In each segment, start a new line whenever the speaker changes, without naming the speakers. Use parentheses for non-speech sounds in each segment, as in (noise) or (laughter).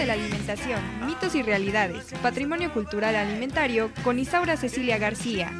de la alimentación, mitos y realidades, patrimonio cultural alimentario con Isaura Cecilia García.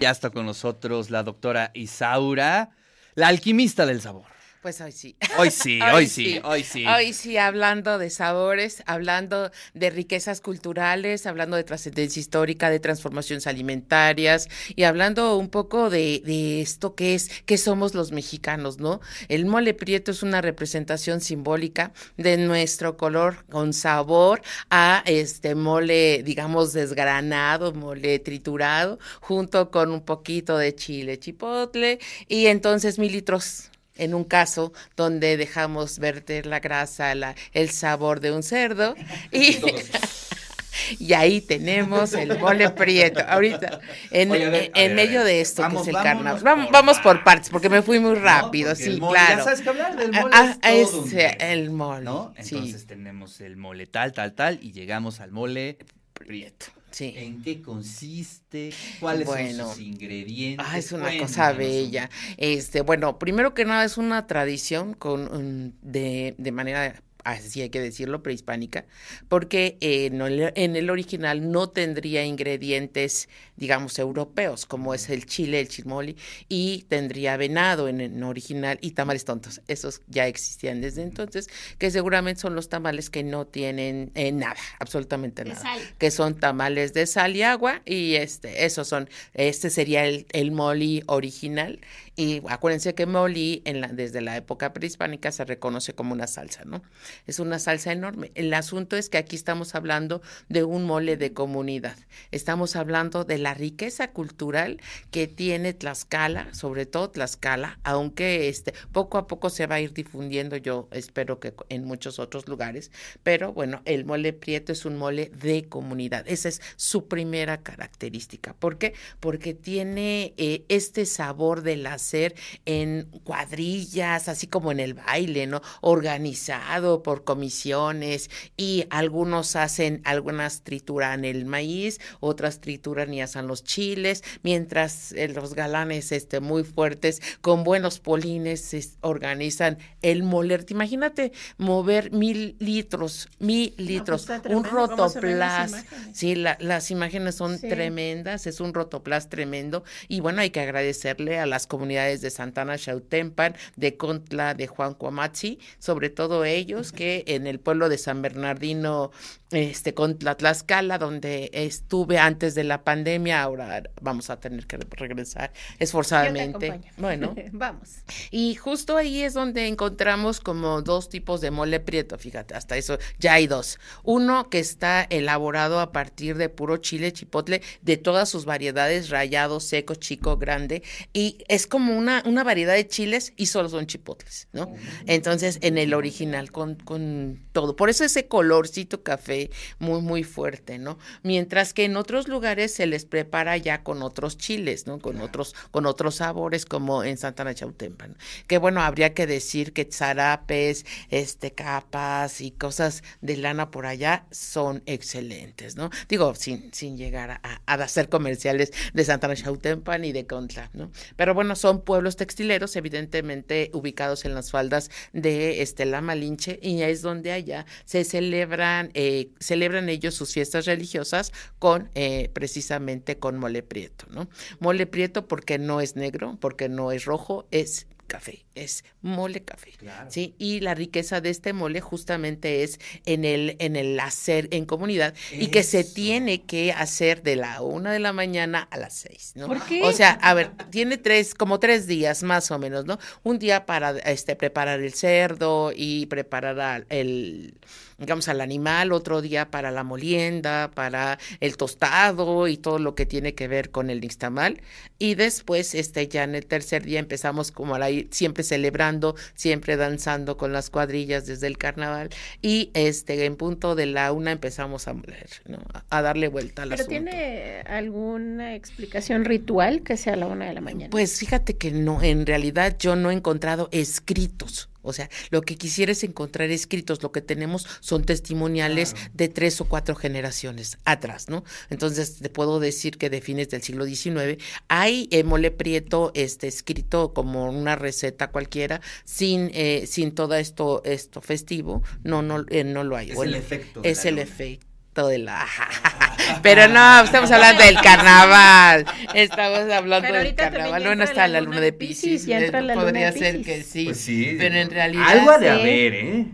Ya está con nosotros la doctora Isaura, la alquimista del sabor.
Pues hoy sí.
Hoy sí, (laughs) hoy, sí, hoy sí.
Hoy sí, hablando de sabores, hablando de riquezas culturales, hablando de trascendencia histórica, de transformaciones alimentarias y hablando un poco de, de, esto que es, que somos los mexicanos, ¿no? El mole prieto es una representación simbólica de nuestro color con sabor a este mole, digamos, desgranado, mole triturado, junto con un poquito de chile chipotle y entonces mil litros en un caso donde dejamos verter la grasa, la, el sabor de un cerdo y, (laughs) (laughs) y ahí tenemos el mole prieto. Ahorita, en,
Oye, ver,
medio de esto
Vamos,
que es el carnaval.
por
Vamos, vamos por
partes.
porque me fui muy rápido,
el
sí,
mole-
claro.
Ya sabes que hablar del mole
Ah,
es todo un
el mole,
¿no?
sí.
Entonces tenemos el mole tal, tal, tal y llegamos al mole prieto.
Sí.
¿En qué consiste? ¿Cuáles
Bueno.
son sus ingredientes?
Ah, es una
Cuéntanos
cosa bella. Este, bueno, primero que nada es una tradición con un- de, de manera así hay que decirlo, prehispánica, porque eh, no en el original no tendría ingredientes, digamos, europeos, como es el chile, el chimoli, y tendría venado en el original y tamales tontos. Esos ya existían desde entonces, que seguramente son los tamales que no tienen eh, nada, absolutamente nada
sal.
que son tamales de sal y agua y este esos son este sería el, el moli original y acuérdense que moli en la, desde la época prehispánica se reconoce como una salsa, ¿no? Es una salsa enorme. El asunto es que aquí estamos hablando de un mole de comunidad. Estamos hablando de la riqueza cultural que tiene Tlaxcala, sobre todo Tlaxcala, aunque este poco a poco se va a ir difundiendo, yo espero que en muchos otros lugares, pero bueno, el mole prieto es un mole de comunidad. Esa es su primera característica. ¿Por qué? Porque tiene eh, este sabor del hacer en cuadrillas, así como en el baile, ¿no? Organizado por comisiones y algunos hacen, algunas trituran el maíz, otras trituran y hacen los chiles, mientras eh, los galanes este, muy fuertes, con buenos polines, es- organizan el moler. Imagínate mover mil litros, mil litros,
está
un rotoplas. Sí, la- las imágenes son
Sí.
tremendas, es un rotoplas tremendo. Y bueno, hay que agradecerle a las comunidades de Santana Xautempan, de Contla, de Juan Cuamatzi, sobre todo ellos que en el pueblo de San Bernardino, este, Contla Tlaxcala, donde estuve antes de la pandemia, ahora vamos a tener que regresar esforzadamente. Bueno, (laughs)
Vamos.
y justo ahí es donde encontramos como dos tipos de mole prieto, fíjate, hasta eso ya hay dos. Uno que está elaborado a partir de puro chile chipotle, de todas sus variedades, rallado, seco, chico, grande, y es como una, una variedad de chiles y solo son chipotles, ¿no? Entonces, en el original, con, con todo. Por eso ese colorcito café muy, muy fuerte, ¿no? Mientras que en otros lugares se les prepara ya con otros chiles, ¿no? Con otros, con otros sabores, como en Santana Chautempan. Que bueno, habría que decir que zarapes, este, capas y cosas de lana por allá son excelentes, ¿no? Digo, sin, sin llegar a, a hacer comerciales de Santana Chautempan y de Contla, ¿no? Pero bueno, son pueblos textileros, evidentemente ubicados en las faldas de este, la Malinche, y es donde allá se celebran, eh, celebran ellos sus fiestas religiosas con eh, precisamente con mole prieto, ¿no? Mole prieto porque no es negro, porque no es rojo, es café, es mole café.
Claro.
Sí, y la riqueza de este mole justamente es en el, en el hacer en comunidad y que se tiene que hacer de la una de la mañana a las seis, ¿no?
¿Por qué?
O sea, a ver, tiene tres, como tres días más o menos, ¿no? Un día para este preparar el cerdo y preparar al- el digamos al animal, otro día para la molienda, para el tostado y todo lo que tiene que ver con el nixtamal y después este ya en el tercer día empezamos como a la siempre celebrando, siempre danzando con las cuadrillas desde el carnaval y este en punto de la una empezamos a moler, ¿no? A, a darle vuelta al
¿Pero
asunto.
tiene alguna explicación ritual que sea a la una de la mañana?
Pues fíjate que no, en realidad yo no he encontrado escritos O sea, lo que quisiera es encontrar escritos, lo que tenemos son testimoniales de tres o cuatro generaciones atrás, ¿no? Entonces, te puedo decir que de fines del siglo XIX hay eh, mole prieto este, escrito como una receta cualquiera, sin, eh, sin todo esto, esto festivo, no, no, eh, no lo hay.
Es
Bueno,
el efecto
Es el
luna.
efecto de la... (laughs) Pero no, estamos hablando del carnaval. Estamos hablando del carnaval. Bueno, está
la
la
luna de
Pisces.
la luna
Podría
de
ser
Piscis.
que sí.
Pues sí.
Pero en realidad.
Algo ha de
Sí.
haber, ¿eh?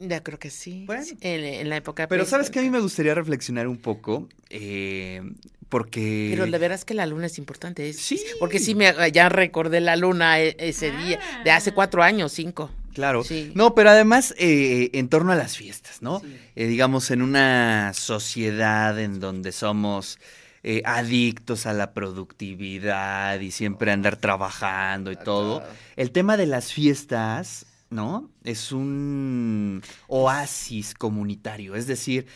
Ya creo que sí.
Bueno.
En, en la época.
Pero sabes que a mí me gustaría reflexionar un poco, eh, porque...
Pero de veras que la luna es importante. es-
Sí.
Porque sí, me, ya recordé la luna e- ese día, de hace cuatro años, cinco.
Claro.
Sí.
No, pero además eh, en torno a las fiestas, ¿no?
Sí.
Eh, digamos, en una sociedad en donde somos eh, adictos a la productividad y siempre andar trabajando y todo, el tema de las fiestas, ¿no? Es un oasis comunitario, es decir,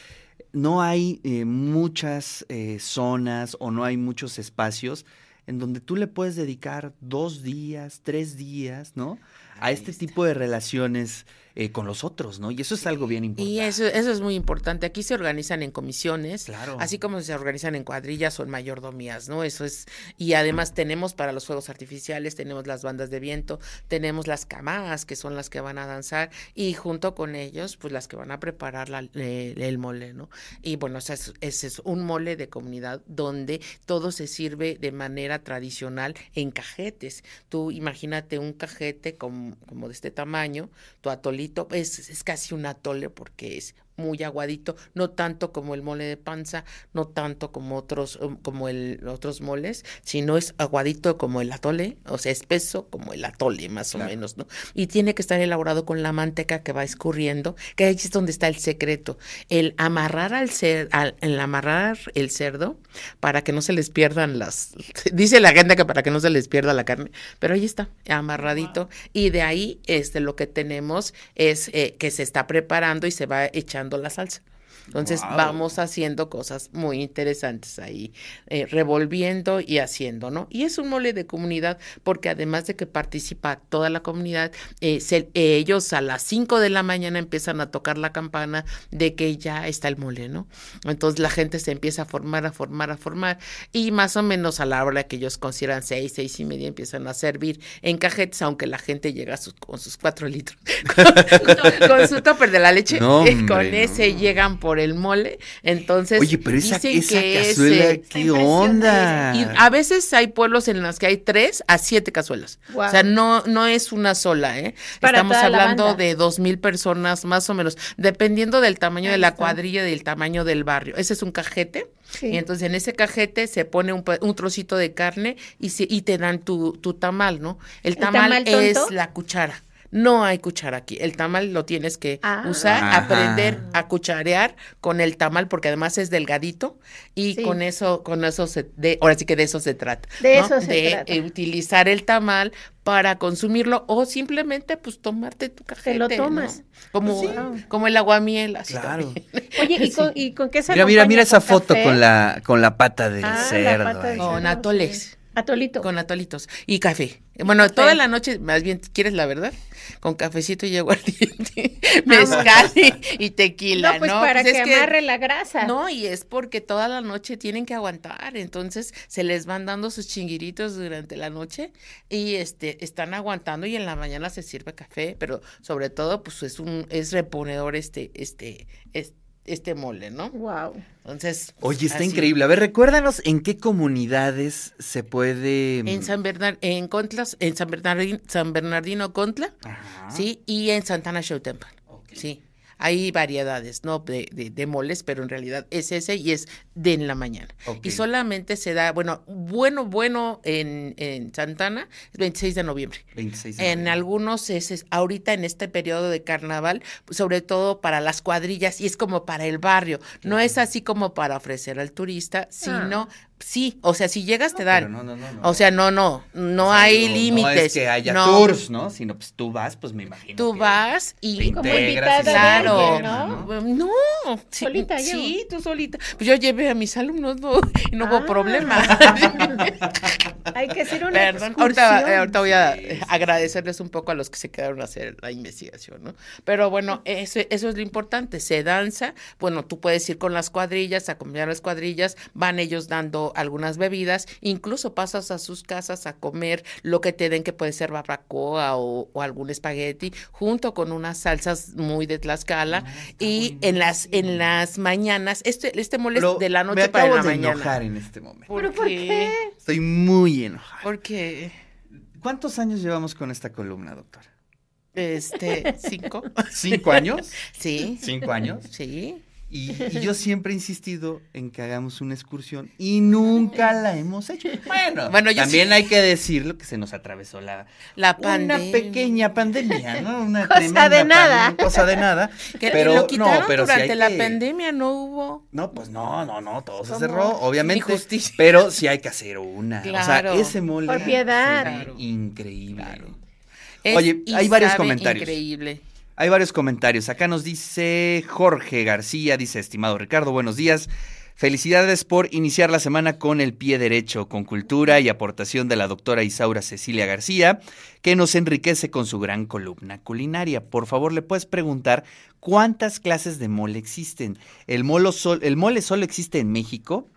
no hay eh, muchas zonas o no hay muchos espacios en donde tú le puedes dedicar dos días, tres días, ¿no? A este
está.
tipo de relaciones eh, con los otros, ¿no? Y eso es algo bien importante.
Y eso, eso es muy importante. Aquí se organizan en comisiones,
Claro.
así como se organizan en cuadrillas o en mayordomías, ¿no? Eso es. Y además tenemos para los fuegos artificiales, tenemos las bandas de viento, tenemos las camadas, que son las que van a danzar, y junto con ellos, pues las que van a preparar la- eh, el mole, ¿no? Y bueno, ese es, ese es un mole de comunidad donde todo se sirve de manera tradicional en cajetes. Tú imagínate un cajete como, como de este tamaño, tu es, es casi un atole porque es muy aguadito, no tanto como el mole de panza, no tanto como otros, um, como el otros moles, sino es aguadito como el atole, o sea, espeso como el atole, más
Claro.
o menos, ¿no? Y tiene que estar elaborado con la manteca que va escurriendo, que ahí es donde está el secreto. El amarrar al cer, al, el amarrar el cerdo para que no se les pierdan las, (laughs) dice la gente que para que no se les pierda la carne, pero ahí está, amarradito, y de ahí este lo que tenemos es eh, que se está preparando y se va echando la salsa. Entonces
Guau.
vamos haciendo cosas muy interesantes ahí, eh, revolviendo y haciendo, ¿no? Y es un mole de comunidad porque además de que participa toda la comunidad, eh, se- ellos a las 5 de la mañana empiezan a tocar la campana de que ya está el mole, ¿no? Entonces la gente se empieza a formar, a formar, a formar y más o menos a la hora que ellos consideran seis, seis y media empiezan a servir en cajetes, aunque la gente llega sus- con sus cuatro litros, (laughs) con su topper de la leche,
No,
eh,
hombre,
con
no.
ese llegan por el mole, entonces
Oye, pero esa,
dicen
esa
que
cazuela,
ese-
¿qué onda?
y a veces hay pueblos en los que hay tres a siete cazuelas. O sea, no, no es una sola, ¿eh?
Para
Estamos hablando de dos mil personas más o menos, dependiendo del tamaño de la
está.
cuadrilla y del tamaño del barrio. Ese es un cajete.
Sí.
Y entonces en ese cajete se pone un, un trocito de carne y, se- y te dan tu, tu tamal, ¿no? El
¿El
tamal, es la cuchara. No hay cuchara aquí. El tamal lo tienes que
Ah.
usar,
Ajá.
aprender a cucharear con el tamal porque además es delgadito y
Sí.
con eso, con eso se, de, ahora sí que de eso se trata.
De
¿no?
eso se
de
trata.
eh, utilizar el tamal para consumirlo o simplemente pues tomarte tu cajete.
lo
¿no?
tomas.
Como,
Sí.
como el aguamiel, así
Claro.
también. (laughs)
Oye, ¿y con, y con qué se
Mira, mira, mira esa
¿Con
foto
café?
con la, con la pata del
Ah, la
cerdo.
pata del
ahí.
Con
cerdo,
atoles.
Atolito.
Con atolitos y café. Bueno,
Café.
toda la noche, más bien, ¿quieres la verdad? Con cafecito y aguardiente, (laughs) mezcal y, y tequila,
no, pues
¿no?
para
Pues
que amarre la grasa.
No, y es porque toda la noche tienen que aguantar, entonces se les van dando sus chinguiritos durante la noche y este están aguantando y en la mañana se sirve café, pero sobre todo pues es un es reponedor este este es- este mole, ¿no?
Wow.
Entonces,
Oye, está
así.
increíble. A ver, recuérdanos en qué comunidades se puede.
En San Bernard en Contlas, en San Bernardino, San Bernardino Contla,
Ajá.
sí, y en Santana Show Temple. Sí. Hay variedades, ¿no? De, de, de moles, pero en realidad es ese y es de en la mañana. Y solamente se da, bueno, bueno, bueno en, en Santana, es 26 de noviembre.
26 de
En
noviembre.
algunos es, es ahorita en este periodo de carnaval, sobre todo para las cuadrillas y es como para el barrio. No es así como para ofrecer al turista, sino sí, o sea, si llegas te dan.
Pero no, no, no, no.
O sea, no, no, no
O sea,
hay límites.
No es que haya
no.
tours, ¿no? Sino pues tú vas, pues me imagino.
Tú
que
vas
te
y
Como
integras y
invitada
Claro,
¿no?
no, sí,
Solita yo.
Sí, tú solita. Pues yo llevé a mis alumnos, no, (laughs) y no hubo
Ah.
problema. (laughs)
Hay que hacer una
Perdón, eh, ahorita voy a eh, agradecerles un poco a los que se quedaron a hacer la investigación, ¿no? Pero bueno, eso, eso es lo importante, se danza, bueno, tú puedes ir con las cuadrillas, acompañar las cuadrillas, van ellos dando algunas bebidas, incluso pasas a sus casas a comer lo que te den, que puede ser barbacoa o, o algún espagueti, junto con unas salsas muy de Tlaxcala, y en las, en las mañanas, este, este mole es
Pero
de la
me
noche para
acabo
la
de
mañana.
enojar en este momento.
¿Pero por qué?
Estoy muy enojado.
Porque,
¿Cuántos años llevamos con esta columna, doctora?
este, cinco. (laughs)
¿Cinco años?
Sí.
¿Cinco años?
Sí.
Y, y (laughs) yo siempre he insistido en que hagamos una excursión y nunca la hemos hecho. Bueno, (laughs)
Bueno, yo
también
sí.
hay que decirlo que se nos atravesó la
La
una
pandemia.
pequeña pandemia, ¿no? Una (laughs)
Cosa
tremenda
de nada.
pandemia, cosa de nada.
Que
pero
lo quitaron
no, pero sí
durante
hay
la
que-
pandemia, no hubo.
No, pues no, no, no, todo se cerró, obviamente.
Injusticia.
Pero sí hay que hacer una.
Claro.
O sea, ese mole.
Por piedad.
Claro.
Increíble.
Claro.
Oye, hay varios comentarios.
Increíble.
Hay varios comentarios. Acá nos dice Jorge García, dice, estimado Ricardo, buenos días. Felicidades por iniciar la semana con el pie derecho, con cultura y aportación de la doctora Isaura Cecilia García, que nos enriquece con su gran columna culinaria. Por favor, ¿le puedes preguntar cuántas clases de mole existen? ¿El, molo sol- el mole solo existe en México?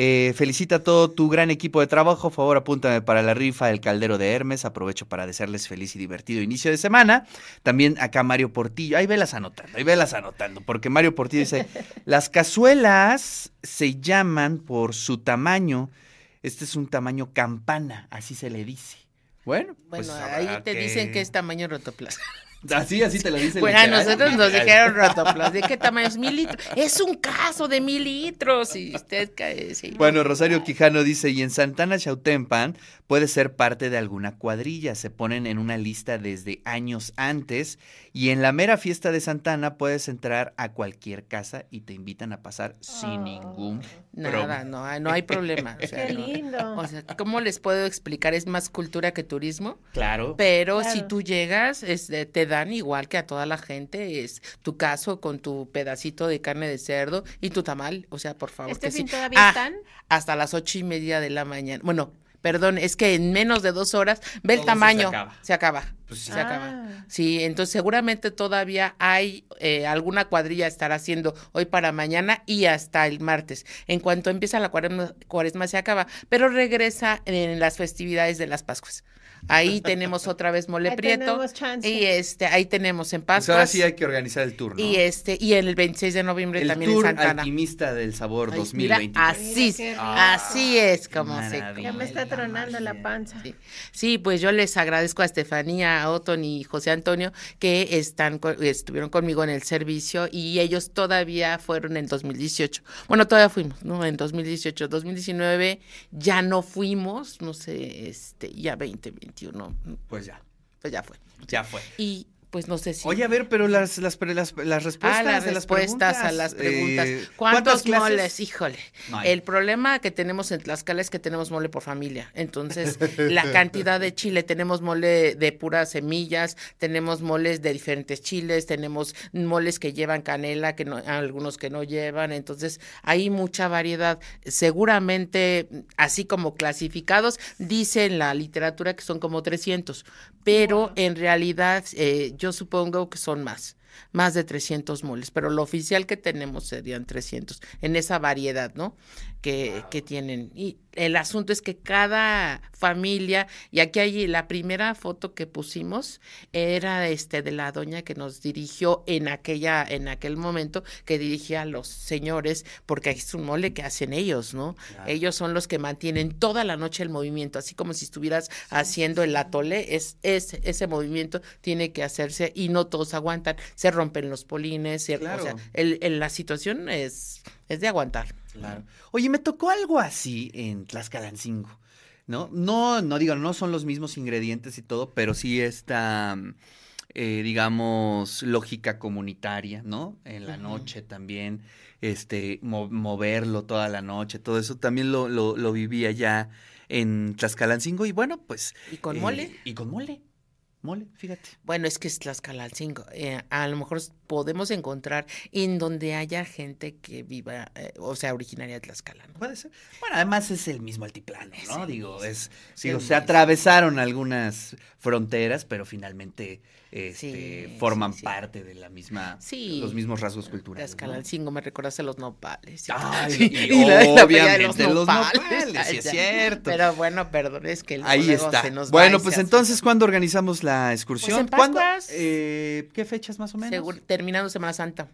Eh, felicita a todo tu gran equipo de trabajo. Por favor, apúntame para la rifa del caldero de Hermes. Aprovecho para desearles feliz y divertido inicio de semana. También acá Mario Portillo. Ahí velas anotando, ahí velas anotando. Porque Mario Portillo dice: (laughs) Las cazuelas se llaman por su tamaño. Este es un tamaño campana, así se le dice. Bueno, pues
Bueno, ahí te dicen que es tamaño rotoplas. (laughs)
Así, así te lo dice.
Bueno, a
literal.
nosotros nos dijeron rotoplas. ¿De qué tamaño es? Mil litros. Es un caso de mil litros. Y usted cae. sí.
Bueno, Rosario Quijano dice, y en Santana Chautempan puede ser parte de alguna cuadrilla, se ponen en una lista desde años antes y en la mera fiesta de Santana puedes entrar a cualquier casa y te invitan a pasar sin
Oh.
ningún
Nada,
problema.
no, hay- no hay problema. o (laughs) sea,
Qué
no.
lindo.
O sea, ¿cómo les puedo explicar? Es más cultura que turismo.
Claro.
Pero
Claro.
si tú llegas, este, te dan igual que a toda la gente, es tu caso con tu pedacito de carne de cerdo y tu tamal, o sea, por favor.
¿Este
que
fin
sí.
todavía
Ah,
están?
Hasta las ocho y media de la mañana. Bueno, perdón, es que en menos de dos horas, ve el
eso se
tamaño,
acaba.
se acaba.
Pues sí.
se acaba.
Ah.
Sí, entonces seguramente todavía hay eh, alguna cuadrilla estará haciendo hoy para mañana y hasta el martes. En cuanto empieza la cuaresma, cuaresma se acaba, pero regresa en las festividades de las Pascuas. Ahí tenemos otra vez mole
Ahí
prieto y este ahí tenemos en
Pues
Pascuas
ahora sí hay que organizar el tour, ¿no?
y este y el 26 de noviembre
el
también
tour
en Santana.
alquimista del sabor
Ay, mira,
2023.
así,
Mira
así es como se.
Ya me está
la
tronando la
magia.
panza.
Sí. Sí, pues yo les agradezco a Estefanía, a Otton y José Antonio que están estuvieron conmigo en el servicio y ellos todavía fueron en 2018. Bueno, todavía fuimos, ¿no? En 2018, 2019 ya no fuimos, no sé, este, ya 2021,
Pues ya,
pues ya fue.
ya fue.
Y pues no sé si
Oye, a ver, pero las, las, pre- las, las respuestas
Ah, las
de las
respuestas a las preguntas.
eh,
¿Cuántos moles? Híjole.
No
el problema que tenemos en Tlaxcala es que tenemos mole por familia. Entonces, la (laughs) cantidad de chile, tenemos mole de puras semillas, tenemos moles de diferentes chiles, tenemos moles que llevan canela, que no, algunos que no llevan. Entonces, hay mucha variedad. Seguramente, así como clasificados, dice en la literatura que son como 300, pero en realidad eh, yo supongo que son más más de 300 moles, pero lo oficial que tenemos serían 300 en esa variedad, ¿no? Que, que tienen. Y el asunto es que cada familia, y aquí hay la primera foto que pusimos, era este de la doña que nos dirigió en aquella, en aquel momento, que dirigía a los señores, porque es un mole que hacen ellos, ¿no?
Claro.
Ellos son los que mantienen toda la noche el movimiento, así como si estuvieras haciendo el atole, es, es ese movimiento tiene que hacerse y no todos aguantan, se rompen los polines, se-
Claro.
o sea, el- el- la situación es, es de aguantar.
Claro. Oye, me tocó algo así en Tlaxcalancingo, ¿no? No, no digo, no son los mismos ingredientes y todo, pero sí esta, eh, digamos, lógica comunitaria, ¿no? En la noche también, este, mo- moverlo toda la noche, todo eso también lo, lo, lo viví allá en Tlaxcalancingo y bueno, pues...
¿Y con
eh,
mole?
Y con mole, mole, fíjate.
Bueno, es que es Tlaxcalancingo. Eh, a lo mejor podemos encontrar en donde haya gente que viva, eh, o sea, originaria de Tlaxcala. ¿no?
Puede ser. Bueno, además es el mismo altiplano, ¿no?
Sí,
digo, es,
sí,
digo,
el
se atravesaron algunas fronteras, pero finalmente este, forman parte de la misma,
Sí.
los mismos rasgos culturales. ¿no?
Tlaxcalancingo me recordaste los nopales.
Ay, (laughs)
Sí,
y
la- la
obviamente
playa de
los nopales, sí es cierto.
Pero bueno, perdón, es que
Ahí
luego
está.
se nos
Bueno,
y
pues entonces, ¿cuándo organizamos la excursión?
Pues en
¿Cuándo? Eh, ¿Qué fechas más o menos?
Segur- terminando Semana Santa,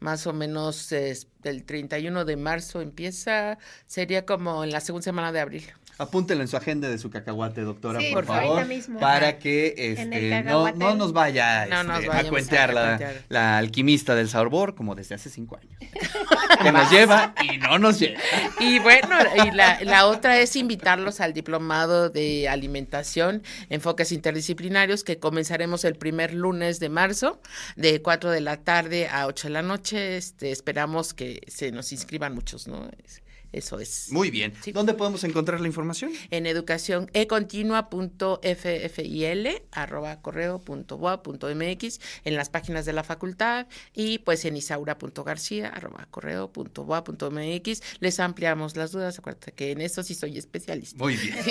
más o menos es, el 31 de marzo empieza, sería como en la segunda semana de abril.
Apúntenlo en su agenda de su cacahuate, doctora,
Sí,
por
por favor.
mismo.
Para que este, no, nos vaya
No nos
este, a la,
cuentear.
la alquimista del sabor como desde hace cinco años. (laughs) que nos lleva y no nos lleva.
Y bueno, y la, la otra es invitarlos al diplomado de alimentación, enfoques interdisciplinarios, que comenzaremos el primer lunes de marzo, de 4 de la tarde a 8 de la noche. Este, esperamos que se nos inscriban muchos, ¿no? Es- Eso es.
Muy bien.
Sí.
¿Dónde podemos encontrar la información?
en educación econtinua.ffil arroba correo punto boa punto mx en las páginas de la facultad y pues en isaura.garcía arroba correo punto boa punto mx les ampliamos las dudas acuérdate que en eso sí soy especialista
Muy bien. (laughs)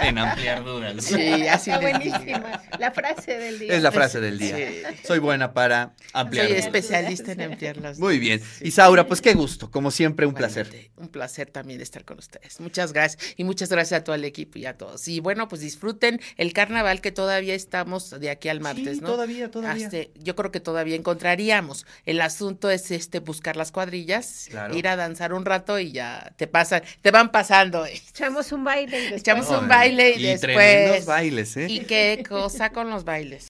en ampliar dudas.
sí así
Está buenísima. La frase del día.
Es la frase del día.
Sí.
Soy buena para ampliar
soy
dudas.
especialista en ampliar las
Muy bien.
Sí.
Isaura, pues qué gusto. Como siempre, un placer.
Un placer también estar con ustedes. Muchas gracias. Y muchas gracias a todo el equipo y a todos. Y bueno, pues disfruten el carnaval que todavía estamos de aquí al martes,
Sí,
¿no?
todavía, todavía.
Yo creo que todavía encontraríamos. El asunto es este buscar las cuadrillas,
Claro.
ir a danzar un rato y ya te pasan, te van pasando. eh.
Echamos un baile y después.
Echamos un baile y,
y
después.
tremendos bailes, ¿eh?
Y qué cosa con los bailes.